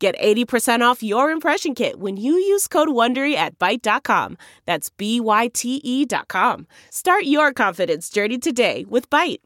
Get 80% off your impression kit when you use code WONDERY at Byte.com. That's B-Y-T-E dot com. Start your confidence journey today with Byte.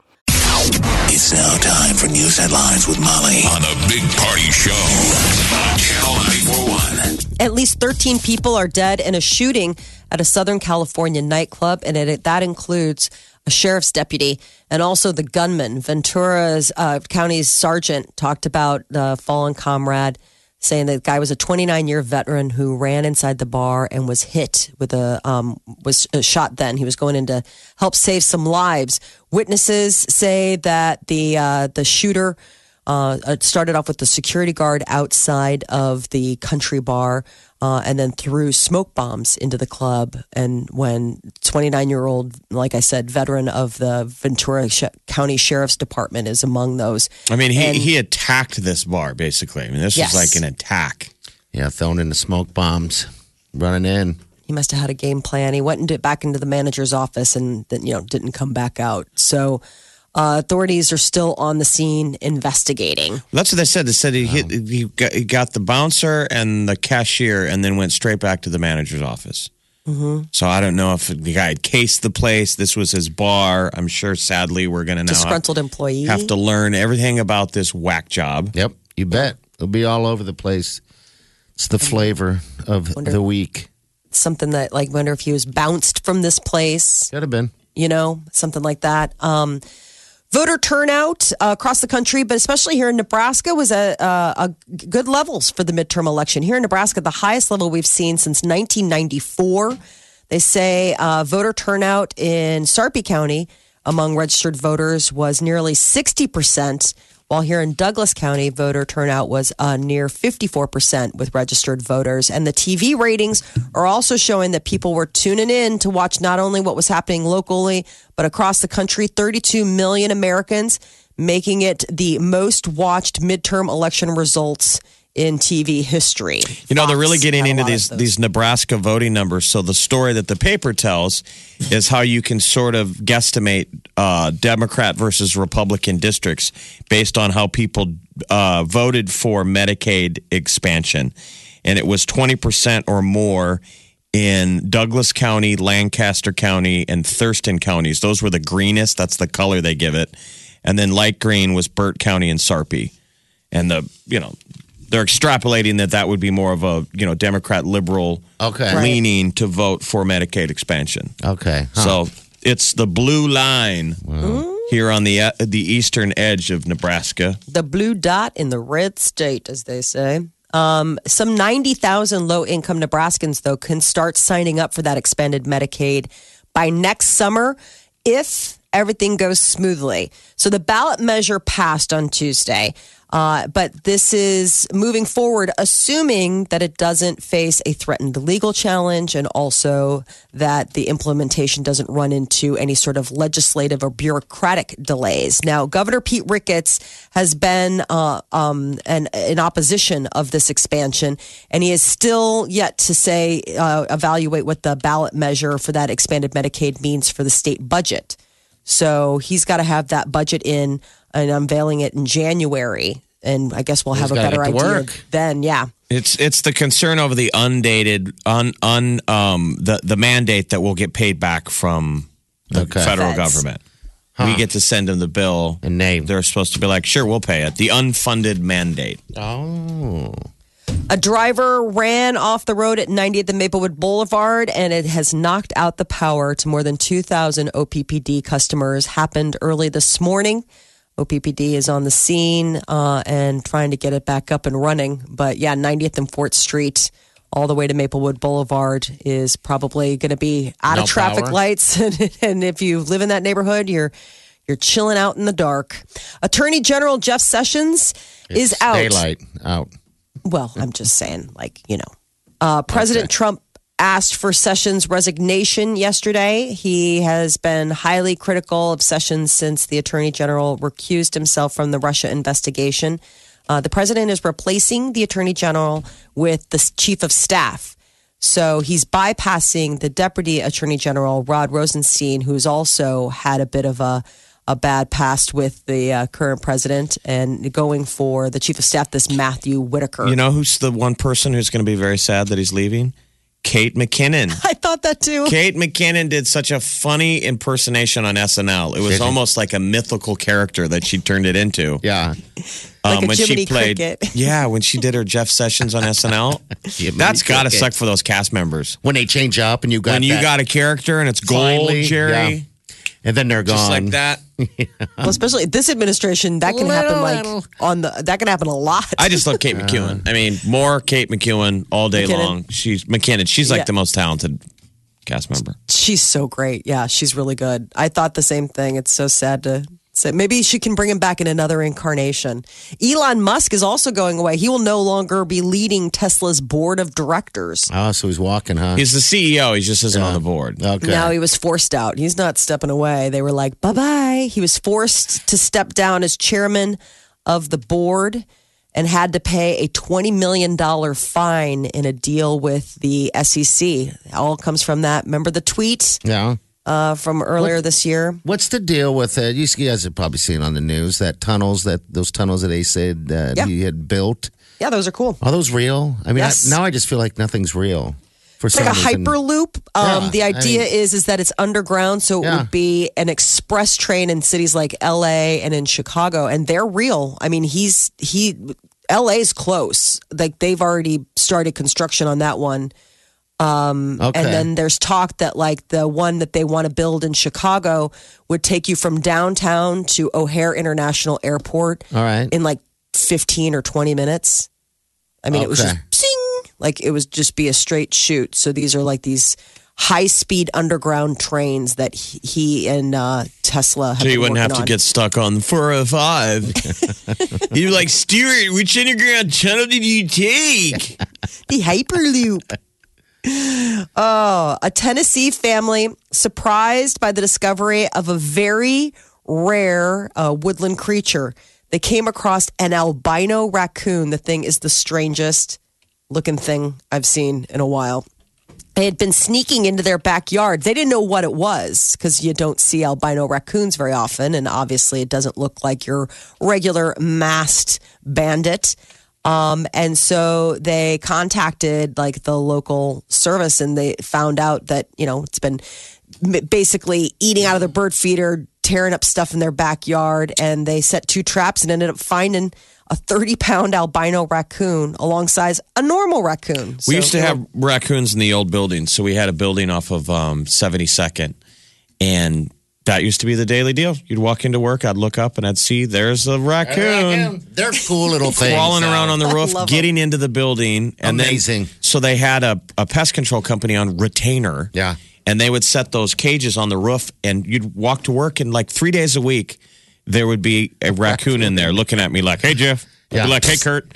It's now time for news headlines with Molly on the Big Party Show on Channel 941. At least 13 people are dead in a shooting at a Southern California nightclub, and it, that includes a sheriff's deputy and also the gunman. Ventura's uh, county's sergeant talked about the fallen comrade, saying that the guy was a 29 year veteran who ran inside the bar and was hit with a um, was uh, shot. Then he was going in to help save some lives. Witnesses say that the uh, the shooter. Uh, started off with the security guard outside of the country bar uh, and then threw smoke bombs into the club. And when 29 year old, like I said, veteran of the Ventura Sh- County Sheriff's Department is among those. I mean, he, And- he attacked this bar basically. I mean, this Yes. was like an attack. Yeah, throwing in the smoke bombs, running in. He must have had a game plan. He went into, back into the manager's office and then, you know, didn't come back out. So uh, authorities are still on the scene investigating. That's what they said. They said he hit, he, got, he got the bouncer and the cashier, and then went straight back to the manager's office. Mm-hmm. So I don't know if the guy had cased the place. This was his bar. I'm sure. Sadly, we're going to now Disgruntled employee. have to learn everything about this whack job. Yep, you bet. It'll be all over the place. It's the flavor of the week. Something that, like, wonder if he was bounced from this place. Could have been. you know, something like that. Um, voter turnout uh, across the country, but especially here in Nebraska, was a, a, a good levels for the midterm election. Here in Nebraska, the highest level we've seen since 1994. They say uh, voter turnout in Sarpy County among registered voters was nearly 60%, while here in Douglas County, voter turnout was uh, near 54% with registered voters. And the TV ratings are also showing that people were tuning in to watch not only what was happening locally, but across the country. 32 million Americans, making it the most watched midterm election results in TV history. You know, they're really getting into these these Nebraska voting numbers. So the story that the paper tells is how you can sort of guesstimate uh, Democrat versus Republican districts based on how people uh, voted for Medicaid expansion, and it was twenty percent or more in Douglas County, Lancaster County, and Thurston counties. Those were the greenest. That's the color they give it, and then light green was Burt County and Sarpy, and the you know they're extrapolating that that would be more of a you know Democrat liberal Okay. Leaning to vote for Medicaid expansion. Okay. Huh. So it's the blue line here on the uh, the eastern edge of Nebraska. the blue dot in the red state, as they say. Um, some 90,000 low income Nebraskans, though, can start signing up for that expanded Medicaid by next summer if everything goes smoothly. So the ballot measure passed on Tuesday. Uh, but this is moving forward, assuming that it doesn't face a threatened legal challenge and also that the implementation doesn't run into any sort of legislative or bureaucratic delays. Now, Governor Pete Ricketts has been uh, um, an, in opposition of this expansion, and he is still yet to say, uh, evaluate what the ballot measure for that expanded Medicaid means for the state budget. So he's got to have that budget in and unveiling it in January. And I guess we'll have a gotta better get to idea work. then. Yeah. It's it's the concern over the undated un un um the the mandate that we'll get paid back from the Okay. federal Feds. government. We get to send them the bill. And name. They're supposed to be like, sure, we'll pay it. The unfunded mandate. Oh. A driver ran off the road at 90th and Maplewood Boulevard, and it has knocked out the power to more than 2,000 OPPD customers. Happened early this morning. OPPD is on the scene uh, and trying to get it back up and running. But yeah, 90th and Fort Street, all the way to Maplewood Boulevard, is probably going to be out No of traffic power. lights. and if you live in that neighborhood, you're you're chilling out in the dark. Attorney General Jeff Sessions is out. Daylight out. Well, I'm just saying, like, you know, uh, President Trump asked for Sessions' resignation yesterday. He has been highly critical of Sessions since the attorney general recused himself from the Russia investigation. Uh, the president is replacing the attorney general with the chief of staff. So he's bypassing the deputy attorney general, Rod Rosenstein, who's also had a bit of a, a bad past with the uh, current president, and going for the chief of staff, this Matthew Whitaker. You know who's the one person who's going to be very sad that he's leaving? Kate McKinnon. I thought that too. Kate McKinnon did such a funny impersonation on SNL. It was almost like a mythical character that she turned it into. Yeah. Um, like a when she played, Cricket. yeah, when she did her Jeff Sessions on SNL, Jiminy that's got to suck for those cast members. When they change up and you got when you that- got a character and it's gold, Finally, Jerry, yeah. And then they're gone. just like that. Well, especially this administration, that can happen like Little. on the that can happen a lot. I just love Kate uh, McEwen. I mean, more Kate McEwen all day McKinnon. long. She's McKinnon. She's like Yeah. the most talented cast member. she's so great. Yeah, she's really good. I thought the same thing. It's so sad to say. Maybe she can bring him back in another incarnation. Elon Musk is also going away. He will no longer be leading Tesla's board of directors. Oh, so he's walking, huh? He's the CEO. He just isn't on the board. okay. Now he was forced out. He's not stepping away. They were like, bye bye. He was forced to step down as chairman of the board and had to pay a $20 million fine in a deal with the SEC. It all comes from that. Remember the tweet yeah. Uh, from earlier this year? What's the deal with it? You guys have probably seen on the news that tunnels that those tunnels that they said that Yeah. he had built. Yeah, those are cool. Are those real? I mean, Yes. I, now I just feel like nothing's real. For It's like a hyperloop. Um, Yeah, the I idea mean- is is that it's underground, so it Yeah. would be an express train in cities like L.A. and in Chicago, and they're real. I mean, he's he L.A.'s close. Like they've already started construction on that one. Okay. And then there's talk that like the one that they want to build in Chicago would take you from downtown to O'Hare International Airport All right. in like 15 or 20 minutes. I mean, it was just Okay. sing, like it was just be a straight shoot. So these are like these high speed underground trains that he, he and uh, Tesla have So you been wouldn't have working to on. get stuck on the 405. You're like, Stuart, which underground tunnel did you take? the Hyperloop. Oh, a Tennessee family surprised by the discovery of a very rare uh, woodland creature. They came across an albino raccoon. The thing is the strangest looking thing I've seen in a while. They had been sneaking into their backyard. They didn't know what it was because you don't see albino raccoons very often. And obviously, it doesn't look like your regular masked bandit. Um, and so they contacted like the local service and they found out that, you know, it's been basically eating out of the bird feeder, tearing up stuff in their backyard. And they set two traps and ended up finding a 30 pound albino raccoon alongside a normal raccoon. We So, used to know, have raccoons in the old building. So we had a building off of um, 72nd. And that used to be the daily deal. You'd walk into work, I'd look up and I'd see there's a raccoon. They're cool little things. crawling around on the roof, love getting into the building, and Amazing. Then, so they had a, a pest control company on retainer. Yeah. and they would set those cages on the roof, and you'd walk to work, and like three days a week, there would be a raccoon in there looking at me like, "Hey, Jeff." I'd Yeah. be like, "Hey, Kurt,"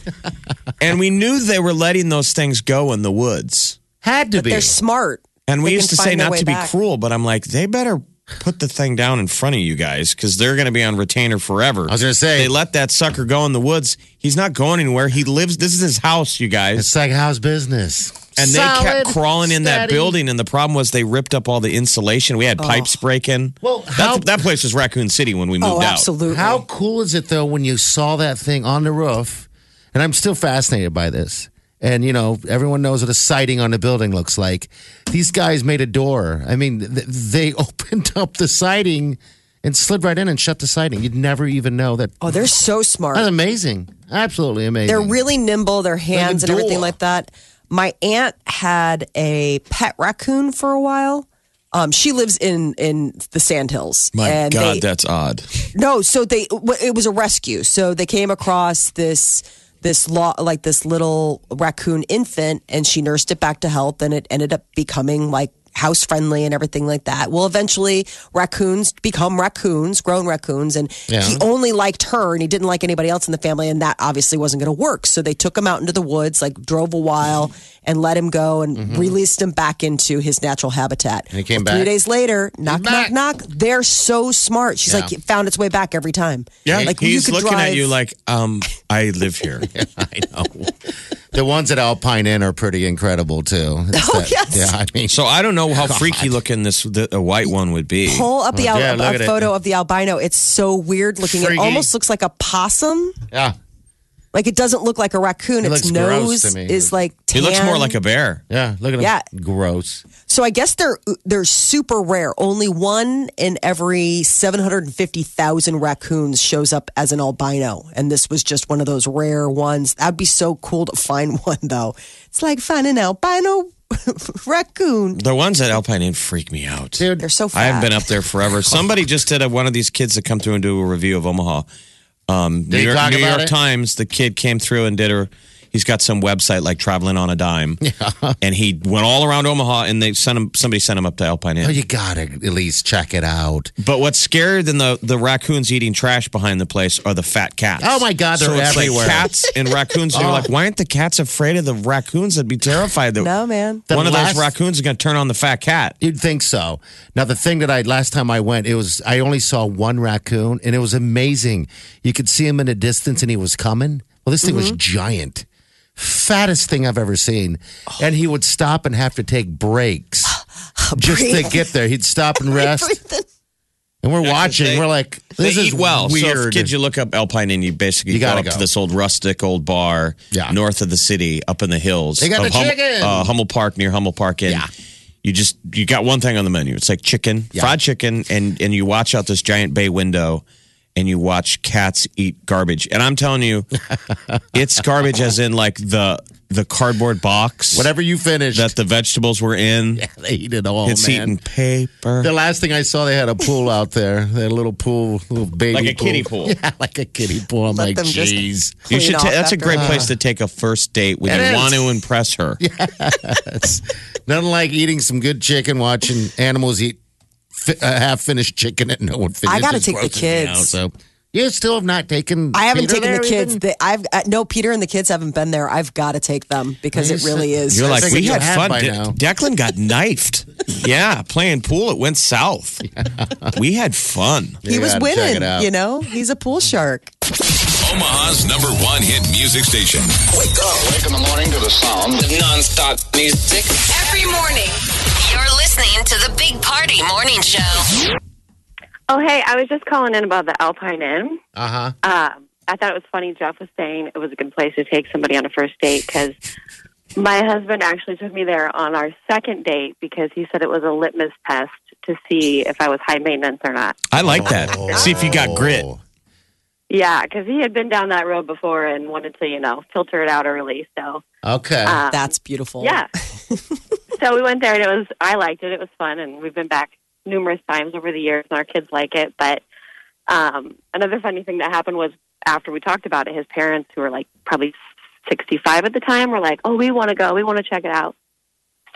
and we knew they were letting those things go in the woods. Had to but be. they're smart. And we They used to say not way to be cruel, but I'm like, they better put the thing down in front of you guys because they're going to be on retainer forever. I was gonna say. they let that sucker go in the woods. He's not going anywhere. He lives. This is his house, you guys. It's like how's business? and they kept crawling in that building. And the problem was they ripped up all the insulation. We had pipes oh. breaking. Well, That's- how- that place was Raccoon City when we oh, moved Oh, out. absolutely. How cool is it though when you saw that thing on the roof? And I'm still fascinated by this. And you know, everyone knows what a siding on a building looks like. These guys made a door. I mean, th- they opened up the siding and slid right in and shut the siding. You'd never even know that. Oh, they're so smart. That's amazing. Absolutely amazing. They're really nimble, their hands and everything like that. My aunt had a pet raccoon for a while. Um, she lives in in the Sandhills. My and God, they- that's odd. no, so they it was a rescue. So they came across this this law like this little raccoon infant, and she nursed it back to health, and it ended up becoming like house friendly and everything like that. Well, eventually raccoons become raccoons, grown raccoons, and Yeah. he only liked her and he didn't like anybody else in the family, and that obviously wasn't going to work. So they took him out into the woods, like drove a while, and let him go and released him back into his natural habitat. Mm-hmm. And he came Well, Three days later, knock, knock, back. knock. They're so smart. She's Yeah. like, it found its way back every time. Yeah, like he's you could looking drive, at you like, um, I live here. I know. The ones at Alpine Inn are pretty incredible too. It's Oh, that- yes. Yeah, I mean, So I don't know how freaky looking this the, a white one would be. pull up the Oh, al- yeah, look a at it. photo of the albino. It's so weird looking. Freaky. It almost looks like a possum. yeah, Like it doesn't look like a raccoon. It its looks gross nose to me. is like He looks more like a bear. yeah. Look at them. Yeah. Gross. So I guess they're they're super rare. Only one in every seven hundred and fifty thousand raccoons shows up as an albino, and this was just one of those rare ones. That'd be so cool to find one, though. It's like finding an albino raccoon. The ones at Alpine Inn freak me out. Dude, They're so I haven't been up there forever. Somebody just did a, one of these kids that come through and do a review of Omaha. Um, New York, New York? Times. The kid came through and did a. He's got some website like traveling on a dime, and he went all around Omaha, and they sent him. Somebody sent him up to Alpine Inn. Oh, you gotta at least check it out. But what's scarier than the, the raccoons eating trash behind the place are the fat cats. Oh, my God, so they're it's everywhere. Like cats and raccoons. And You're Oh. like, why aren't the cats afraid of the raccoons? They'd be terrified that No, man. The one of last- those raccoons is going to turn on the fat cat. You'd think so. Now the thing that I last time I went, it was I only saw one raccoon, and it was amazing. You could see him in the distance, and he was coming. Well, this thing was Mm-hmm. giant, fattest thing I've ever seen, and he would stop and have to take breaks just to get there. He'd stop and rest, and we're watching. they- we're like, They this is eat well. So if weird. kids, you look up Alpine and you basically You go gotta up go. to this old rustic old bar Yeah. north of the city, up in the hills. They got of the chicken. uh, Hummel Park near Hummel Park, and Yeah. you just you got one thing on the menu. It's like chicken, Yeah. fried chicken, and and you watch out this giant bay window. And you watch cats eat garbage, and I'm telling you, it's garbage as in like the the cardboard box Whatever you finish, that the vegetables were in. Yeah, they eat it all, it's man. eating paper. The last thing I saw, they had a pool out there. They had a little pool, little baby Like a kiddie pool. Yeah, like a kiddie pool. I'm Let like, them just- jeez. You Clean should. off Ta- that's a after. great place to take a first date when It you is. want to impress her. It's nothing like eating some good chicken, watching animals eat fi- uh, half finished chicken that no one finishes. I gotta take the grosses me out, kids. so you still have not taken. I haven't Peter taken the kids. even? They, I've uh, no Peter and the kids haven't been there. I've got to take them because You it really is. You're I like, figured we you had had fun. by De- now. Declan got knifed. yeah, playing pool, it went south. We had fun. he You was gotta check winning. out. You know, he's a pool shark. Omaha's number one hit music station. Wake up. Wake in the morning to the sound of non-stop music. Every morning, you're listening to the Big Party Morning Show. Oh, hey, I was just calling in about the Alpine Inn. Uh-huh. Um, I thought it was funny. Jeff was saying it was a good place to take somebody on a first date because my husband actually took me there on our second date because he said it was a litmus test to see if I was high maintenance or not. I like that. See if you got grit. Yeah, because he had been down that road before and wanted to, you know, filter it out early. So, Okay. um, That's beautiful. yeah. so we went there and it was, I liked it. It was fun. And we've been back numerous times over the years and our kids like it. But um, another funny thing that happened was after we talked about it, his parents, who were like probably 65 at the time, were like, oh, we want to go. We want to check it out.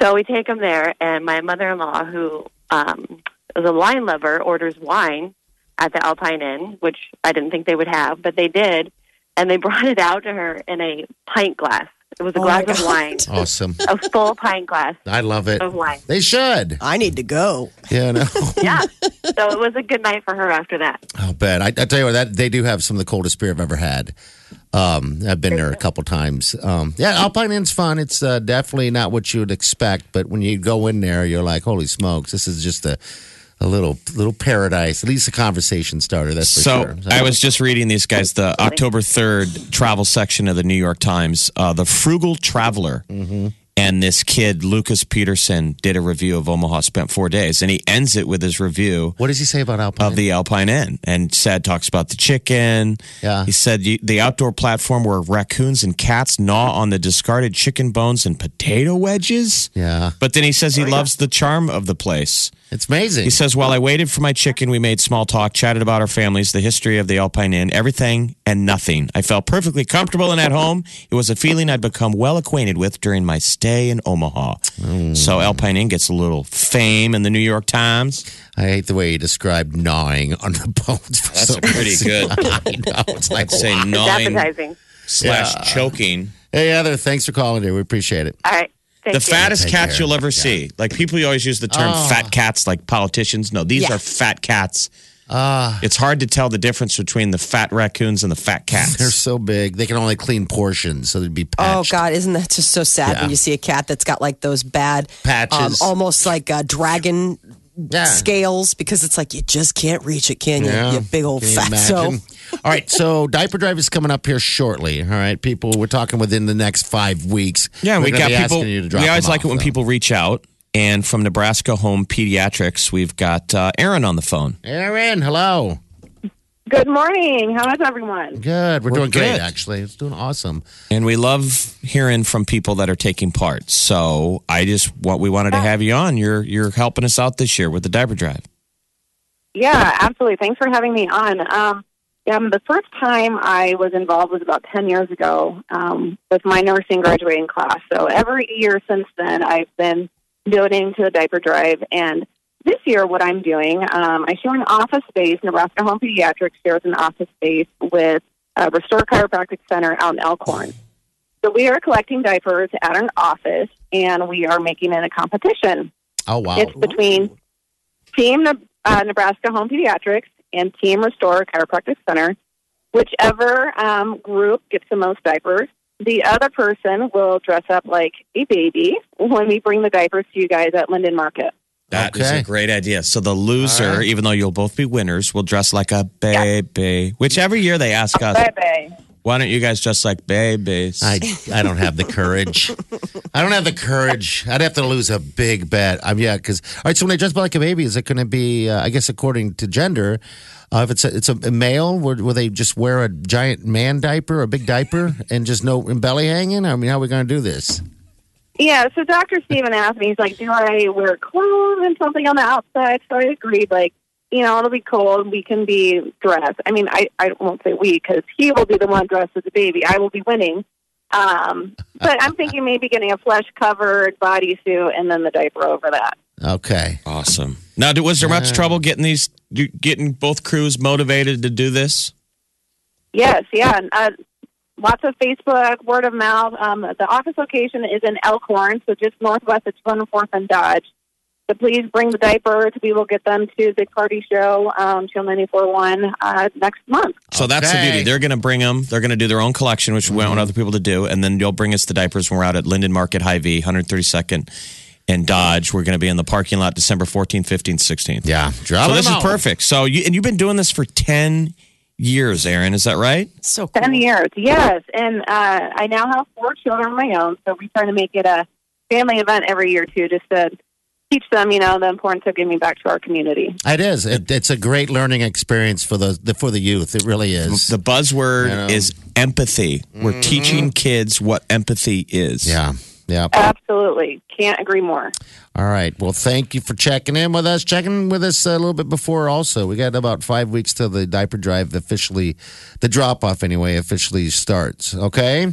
So we take them there. And my mother in law, who um, is a wine lover, orders wine at the Alpine Inn, which I didn't think they would have, but they did. And they brought it out to her in a pint glass. It was a Oh, glass of God. wine, awesome. a full pint glass I love it. of wine. They should. I need to go. Yeah, no. Yeah. so it was a good night for her after that. I'll bet. I, I tell you what, that they do have some of the coldest beer I've ever had. Um, I've been there a couple times. Um, yeah, Alpine Inn's fun. It's uh, definitely not what you would expect, but when you go in there, you're like, "Holy smokes! This is just a a little little paradise." At least a conversation starter. That's for So sure. I was just reading these guys the October 3rd travel section of the New York Times. Uh, the Frugal Traveler and this kid, Lucas Peterson, did a review of Omaha, spent four days, and he ends it with his review What does he say about Alpine? of the Alpine Inn and said talks about the chicken. Yeah. He said the outdoor platform where raccoons and cats gnaw on the discarded chicken bones and potato wedges. yeah, But then he says he loves the charm of the place. It's amazing. He says, While I waited for my chicken, we made small talk, chatted about our families, the history of the Alpine Inn, everything and nothing. I felt perfectly comfortable and at home. It was a feeling I'd become well acquainted with during my stay in Omaha. Mm. So Alpine Inn gets a little fame in the New York Times. I hate the way he described gnawing on the bones. For That's some pretty reason. good. I know. It's like, Say gnawing appetizing. slash choking. hey, Heather, thanks for calling, dear. We appreciate it. All right. Thank the you. fattest Take cats care. you'll ever Yeah. see. Like people you always use the term Oh. fat cats like politicians. No, these Yeah. are fat cats. Ah, It's hard to tell the difference between the fat raccoons and the fat cats. they're so big. They can only clean portions, so they'd be patched. Oh God, isn't that just so sad Yeah. when you see a cat that's got like those bad Patches. um, almost like uh, dragon Yeah. scales? Because it's like you just can't reach it, can you? Yeah. You big old Can you fatso. Imagine? All right, so diaper drive is coming up here shortly. All right, people, we're talking within the next five weeks. Yeah, We're we gonna got be people. asking you to drop We always them like it when though. people reach out. And from Nebraska Home Pediatrics, we've got uh, Aaron on the phone. Aaron, hello. Good morning. How is everyone? Good. We're, We're doing great, actually. It's doing awesome. And we love hearing from people that are taking part. So I just what we wanted to have you on. You're you're helping us out this year with the diaper drive. Yeah, absolutely. Thanks for having me on. Um, um, the first time I was involved was about 10 years ago um, with my nursing graduating class. So every year since then, I've been donating to the diaper drive. And this year, what I'm doing, um, I share an office space. Nebraska Home Pediatrics shares an office space with uh, Restore Chiropractic Center out in Elkhorn. So we are collecting diapers at an office, and we are making it a competition. Oh, wow. It's between Team uh, Nebraska Home Pediatrics and Team Restore Chiropractic Center. Whichever um, group gets the most diapers, the other person will dress up like a baby when we bring the diapers to you guys at Linden Market. That is Okay. a great idea. So the loser, All right. even though you'll both be winners, will dress like a baby. Which every year they ask us, Bye-bye. Why don't you guys dress like babies? I, I don't have the courage. I don't have the courage. I'd have to lose a big bet. I'm yeah, because all right. So when they dress up like a baby, is it going to be? Uh, I guess according to gender, uh, if it's a, it's a male, will, will they just wear a giant man diaper, a big diaper, and just no and belly hanging? I mean, how are we going to do this? Yeah, so Dr. Steven asked me, he's like, do I wear clothes and something on the outside? So I agreed, like, you know, it'll be cold. We can be dressed. I mean, I, I won't say we because he will be the one dressed as a baby. I will be winning. Um, but I'm thinking maybe getting a flesh covered bodysuit and then the diaper over that. Okay. awesome. Now, was there much trouble getting these, getting both crews motivated to do this? Yes, yeah. and, Uh, lots of Facebook, word of mouth. Um, the office location is in Elkhorn, so just northwest of 24th and Dodge. So please bring the diaper We will get them to the Party Show, um, Channel 94.1 uh, next month. So that's the beauty. They're going to bring them. They're going to do their own collection, which we want other people to do, and then you'll bring us the diapers when we're out at Linden Market Hy-Vee, 132nd and Dodge. We're going to be in the parking lot December 14th, 15th, 16th. Yeah. Drop So this them is perfect. So you and you've been doing this for 10 years, Aaron. Is that right? So cool. 10 years, yes. And uh, I now have four children of my own, so we try to make it a family event every year, too, just to teach them, you know, the importance of giving back to our community. It is. It, it's a great learning experience for the, the for the youth. It really is. The buzzword I know. is empathy. We're mm-hmm. teaching kids what empathy is. yeah. Yeah. Absolutely. Can't agree more. All right. Well, thank you for checking in with us. Checking with us a little bit before. Also, we got about five weeks till the diaper drive officially, the drop off anyway, officially starts. Okay.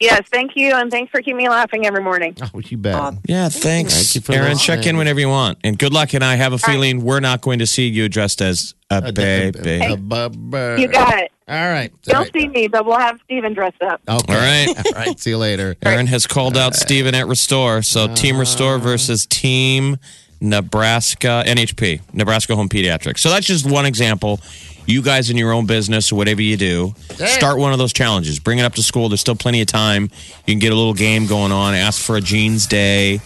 Yes, thank you, and thanks for keeping me laughing every morning. Oh, you bet. Um, Yeah, thanks. Thank you for Aaron, listening. check in whenever you want. And good luck. And I have a feeling we're not going to see you dressed as a baby. Uh, bu- bu- You got it. All right. You'll All right. see me, but we'll have Steven dressed up. Okay. All right. All right. See you later. Aaron has called out Steven at Restore. So Team Restore versus Team Nebraska NHP, Nebraska Home Pediatrics. So that's just one example. You guys in your own business or whatever you do, start one of those challenges. Bring it up to school. There's still plenty of time. You can get a little game going on. Ask for a jeans day.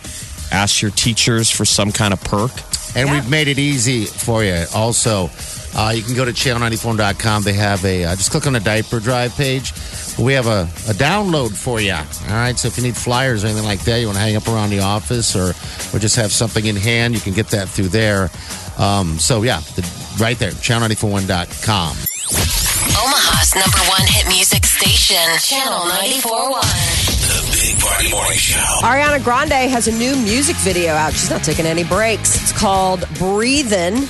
Ask your teachers for some kind of perk. And we've made it easy for you. Also, uh, you can go to channel94.com. They have a, uh, just click on the diaper drive page. We have a, a download for you. All right. So if you need flyers or anything like that, you want to hang up around the office or, or just have something in hand, you can get that through there. Um, so yeah, the, right there, channel941.com. Omaha's number one hit music station, Channel 94.1. The Big Party Morning Show. Ariana Grande has a new music video out. She's not taking any breaks. It's called Breathin',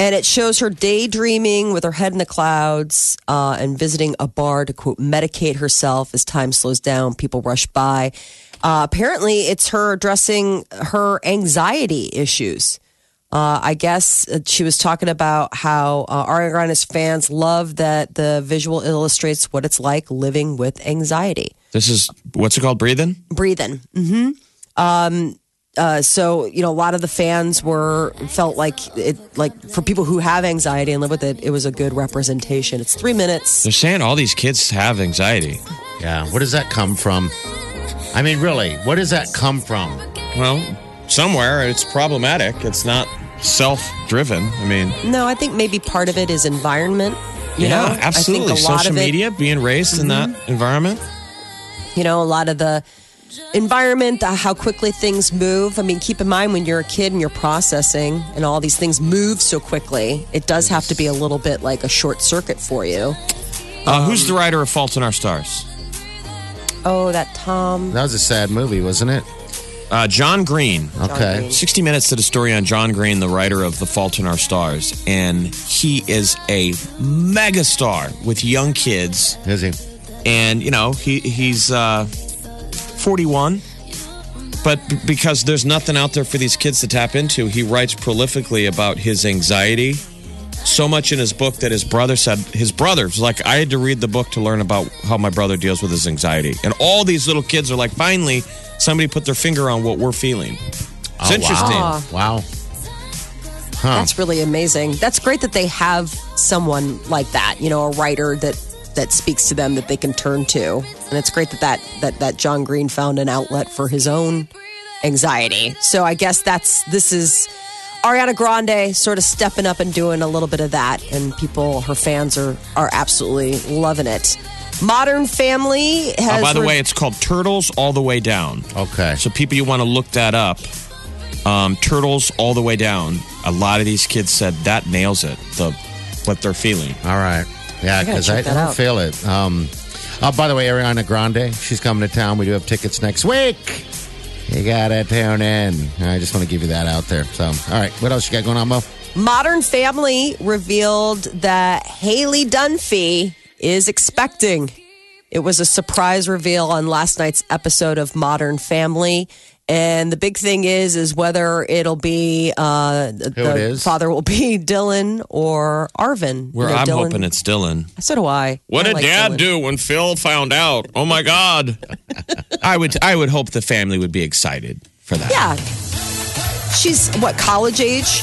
and it shows her daydreaming with her head in the clouds uh, and visiting a bar to, quote, medicate herself as time slows down. People rush by. Uh, apparently, it's her addressing her anxiety issues. Uh, I guess uh, she was talking about how uh, Ariana Grande's fans love that the visual illustrates what it's like living with anxiety. This is what's it called? Breathing. Breathing. hmm Um, uh, so you know, a lot of the fans were felt like it, like for people who have anxiety and live with it, it was a good representation. It's three minutes. They're saying all these kids have anxiety. Yeah. Where does that come from? I mean, really, where does that come from? Well, somewhere it's problematic. It's not self-driven. I mean, No, I think maybe part of it is environment. You yeah, know, absolutely. I think a lot Social of it, Mm-hmm. media, being raised in that environment. you know, a lot of the environment, uh, how quickly things move. I mean, keep in mind when you're a kid and you're processing and all these things move so quickly, it does have to be a little bit like a short circuit for you. Uh, who's the writer of Fault in Our Stars? Oh, that Tom. That was a sad movie, wasn't it? Uh, John Green. Okay. Green. 60 Minutes to the story on John Green, the writer of The Fault in Our Stars. And he is a megastar with young kids. Is he? And, you know, he he's uh, 41. But b- because there's nothing out there for these kids to tap into, he writes prolifically about his anxiety. So much in his book that his brother said, his brother's like, I had to read the book to learn about how my brother deals with his anxiety. And all these little kids are like, finally, somebody put their finger on what we're feeling. It's Oh, interesting. wow. Wow. That's really amazing. That's great that they have someone like that, you know, a writer that that speaks to them that they can turn to. And it's great that that that, that John Green found an outlet for his own anxiety. So I guess that's this is Ariana Grande sort of stepping up and doing a little bit of that and people her fans are are absolutely loving it. Modern Family has Oh, by the way, it's called Turtles All the Way Down. Okay. So people, you want to look that up. Um, Turtles All the Way Down. A lot of these kids said that nails it. The what they're feeling. All right. Yeah, because I, that don't out. feel it. Um, oh, by the way, Ariana Grande, she's coming to town. We do have tickets next week. You gotta tune in. I just want to give you that out there. So, all right, what else you got going on, Mo? Modern Family revealed that Haley Dunphy is expecting. It was a surprise reveal on last night's episode of Modern Family. And the big thing is, is whether it'll be uh, the Who it is? father will be Dylan or Arvin. Where You know, I'm Dylan- hoping it's Dylan. So do I. What I did like Dad Dylan. do when Phil found out? Oh my God! I would I would hope the family would be excited for that. Yeah. She's what, college age?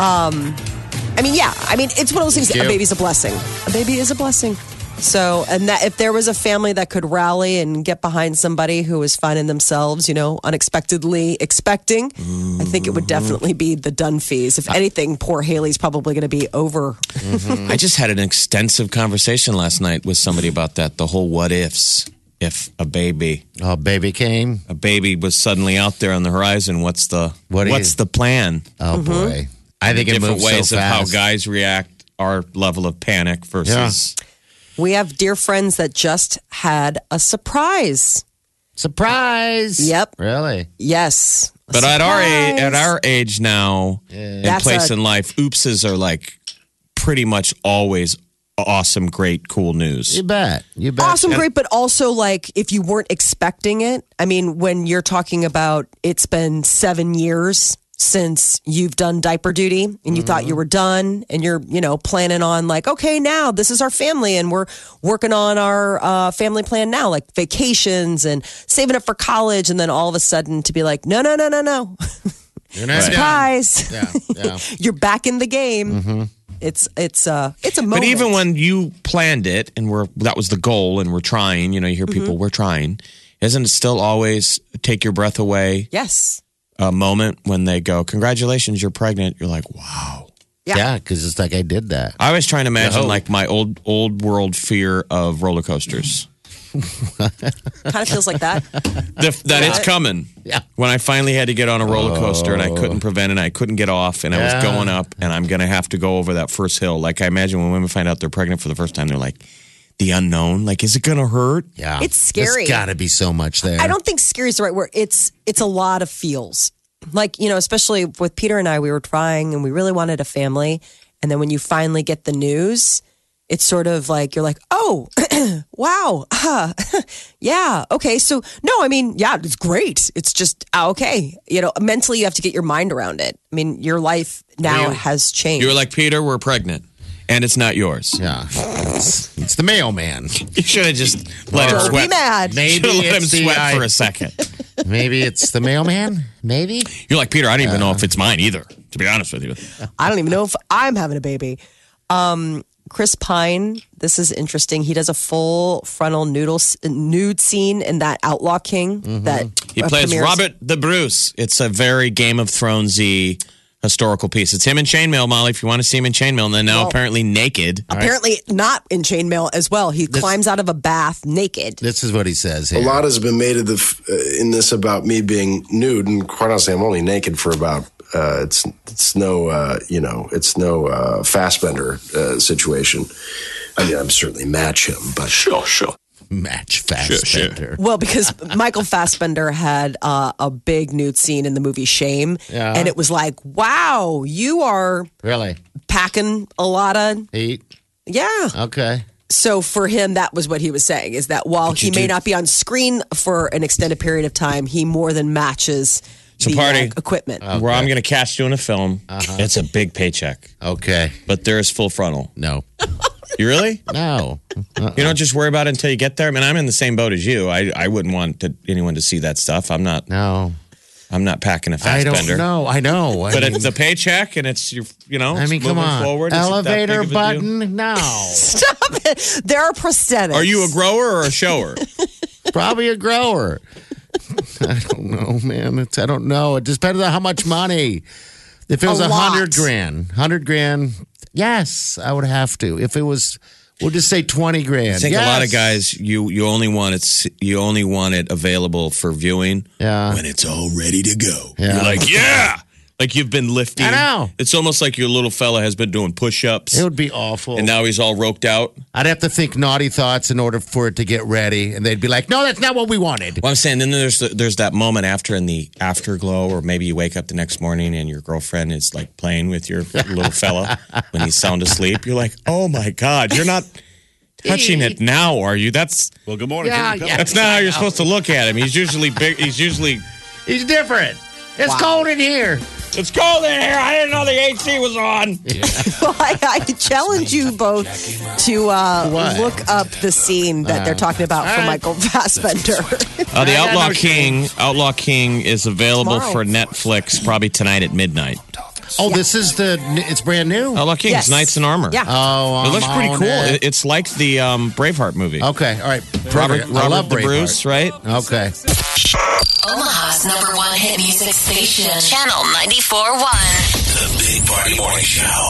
Um, I mean, yeah. I mean, it's one of those things. A baby's a blessing. A baby is a blessing. So, and that if there was a family that could rally and get behind somebody who was finding themselves, you know, unexpectedly expecting, I think it would definitely be the Dunphys. If anything, poor Haley's probably going to be over. Mm-hmm. I just had an extensive conversation last night with somebody about that. The whole what ifs. If a baby, a baby came. a baby was suddenly out there on the horizon, what's the What what's is- the plan? Oh mm-hmm. boy, I think it Different moves ways so of how guys react, our level of panic versus. We have dear friends that just had a surprise. Surprise! Yep. Really? Yes. a But at our age, at our age now, and That's place a- in life, oopses are like pretty much always awesome, great, cool news. You bet. You bet. awesome, great, but also like if you weren't expecting it. I mean, when you're talking about it's been seven years since you've done diaper duty and you thought you were done and you're, you know, planning on like, okay, now this is our family and we're working on our uh, family plan now, like vacations and saving up for college. And then all of a sudden to be like, no, no, no, no, no. You're not. Surprise. Yeah, yeah. you're back in the game. It's, it's, uh, it's a moment. But even when you planned it and we're that was the goal and we're trying, you know, you hear Mm-hmm. people, we're trying. Isn't it still always take your breath away yes. A moment when they go, Congratulations, you're pregnant? You're like, Wow. Yeah. Yeah, because it's like I did that. I was trying to imagine hope. like my old old world fear of roller coasters. Kind of feels like that. The, that it's coming. Yeah. When I finally had to get on a roller coaster and I couldn't oh. prevent it, I couldn't get off, and I was Yeah. going up, and I'm gonna have to go over that first hill. Like I imagine when women find out they're pregnant for the first time, they're like, "The unknown. Like, is it gonna hurt?" Yeah, It's scary. There's got to be so much there. I don't think scary is the right word. It's it's a lot of feels. Like, you know, especially with Peter and I, we were trying and we really wanted a family. And then when you finally get the news, it's sort of like you're like, oh, wow, huh, yeah, okay. So no, I mean, yeah, it's great. It's just ah, okay. You know, mentally you have to get your mind around it. I mean, your life now You- has changed. You're like, "Peter, we're pregnant." And it's not yours. Yeah, it's, it's the mailman. You should have just let him Don't sweat. be mad. Maybe Should've let him it's the sweat I- for a second. Maybe it's the mailman. Maybe. You're like Peter. I don't even know if it's mine either. To be honest with you, I don't even know if I'm having a baby. Um, Chris Pine, this is interesting. He does a full frontal noodle nude scene in that Outlaw King. That he uh, plays premieres- Robert the Bruce. It's a very Game of Thronesy historical piece. It's him in chainmail, Molly. If you want to see him in chainmail, and then now Well- apparently naked. Apparently not in chainmail as well. He climbs out of a bath naked. This is what he says A lot has been made of the, f- uh, in this about me being nude, and quite honestly, I'm only naked for about. Uh, it's it's no uh, you know it's no uh, Fassbender uh, situation. I mean, I'm certainly match him, but sure, sure. Match fast. sure. Well, because Michael Fassbender had uh, a big nude scene in the movie Shame, Yeah. and it was like, wow, you are Really? packing a lot of heat. yeah. Okay. So for him, that was what he was saying: is that while he may do- not be on screen for an extended period of time, he more than matches It's a the party. uh, equipment. Where I'm going to cast you in a film. Uh-huh. It's a big paycheck, Okay. but there is full frontal. No. You really? No. You don't just worry about it until you get there. I mean, I'm in the same boat as you. I, I wouldn't want to, anyone to see that stuff. I'm not. No. I'm not packing a fast I don't bender. know. I know. I But mean, it's the paycheck, and it's your, you know. I it's mean, come moving on. Forward. Is it that Elevator big of a deal? button? No. Stop it! There are prosthetics. Are you a grower or a shower? Probably a grower. I don't know, man. It's I don't know. It depends on how much money. If it was A a hundred grand, hundred grand, yes, I would have to. If it was, we'll just say twenty grand. I think a lot of guys you you only want it you only want it available for viewing Yeah. when it's all ready to go. Yeah. You're like, yeah. Like you've been lifting. I know. It's almost like your little fella has been doing push-ups It would be awful. and now he's all roped out. I'd have to think naughty thoughts in order for it to get ready, and they'd be like, "No, that's not what we wanted." Well, I'm saying then there's the, there's that moment after in the afterglow, or maybe you wake up the next morning and your girlfriend is like playing with your little fella when he's sound asleep. You're like, oh my god, you're not touching it now, are you? That's Well, good morning. Yeah, yeah. that's not how you're supposed to look at him. He's usually big. He's usually He's different. It's cold in here. It's cold in here. I didn't know the AC was on. Well, I, I challenge you both to uh, look up the scene that they're talking about for. Michael Fassbender. Uh, the Outlaw King, Outlaw King is available Tomorrow. for Netflix probably tonight at midnight. Oh, this is the. It's brand new. Oh, King, Yes. it's Knights in Armor. Yeah. Oh, It looks pretty cool. it. It- It's like the um, Braveheart movie. Okay, all right. Robert, Perfect. I Robert love the Braveheart. Bruce, right? Okay. Omaha's number one hit music station. Channel 94.1. The Big Party Morning Show.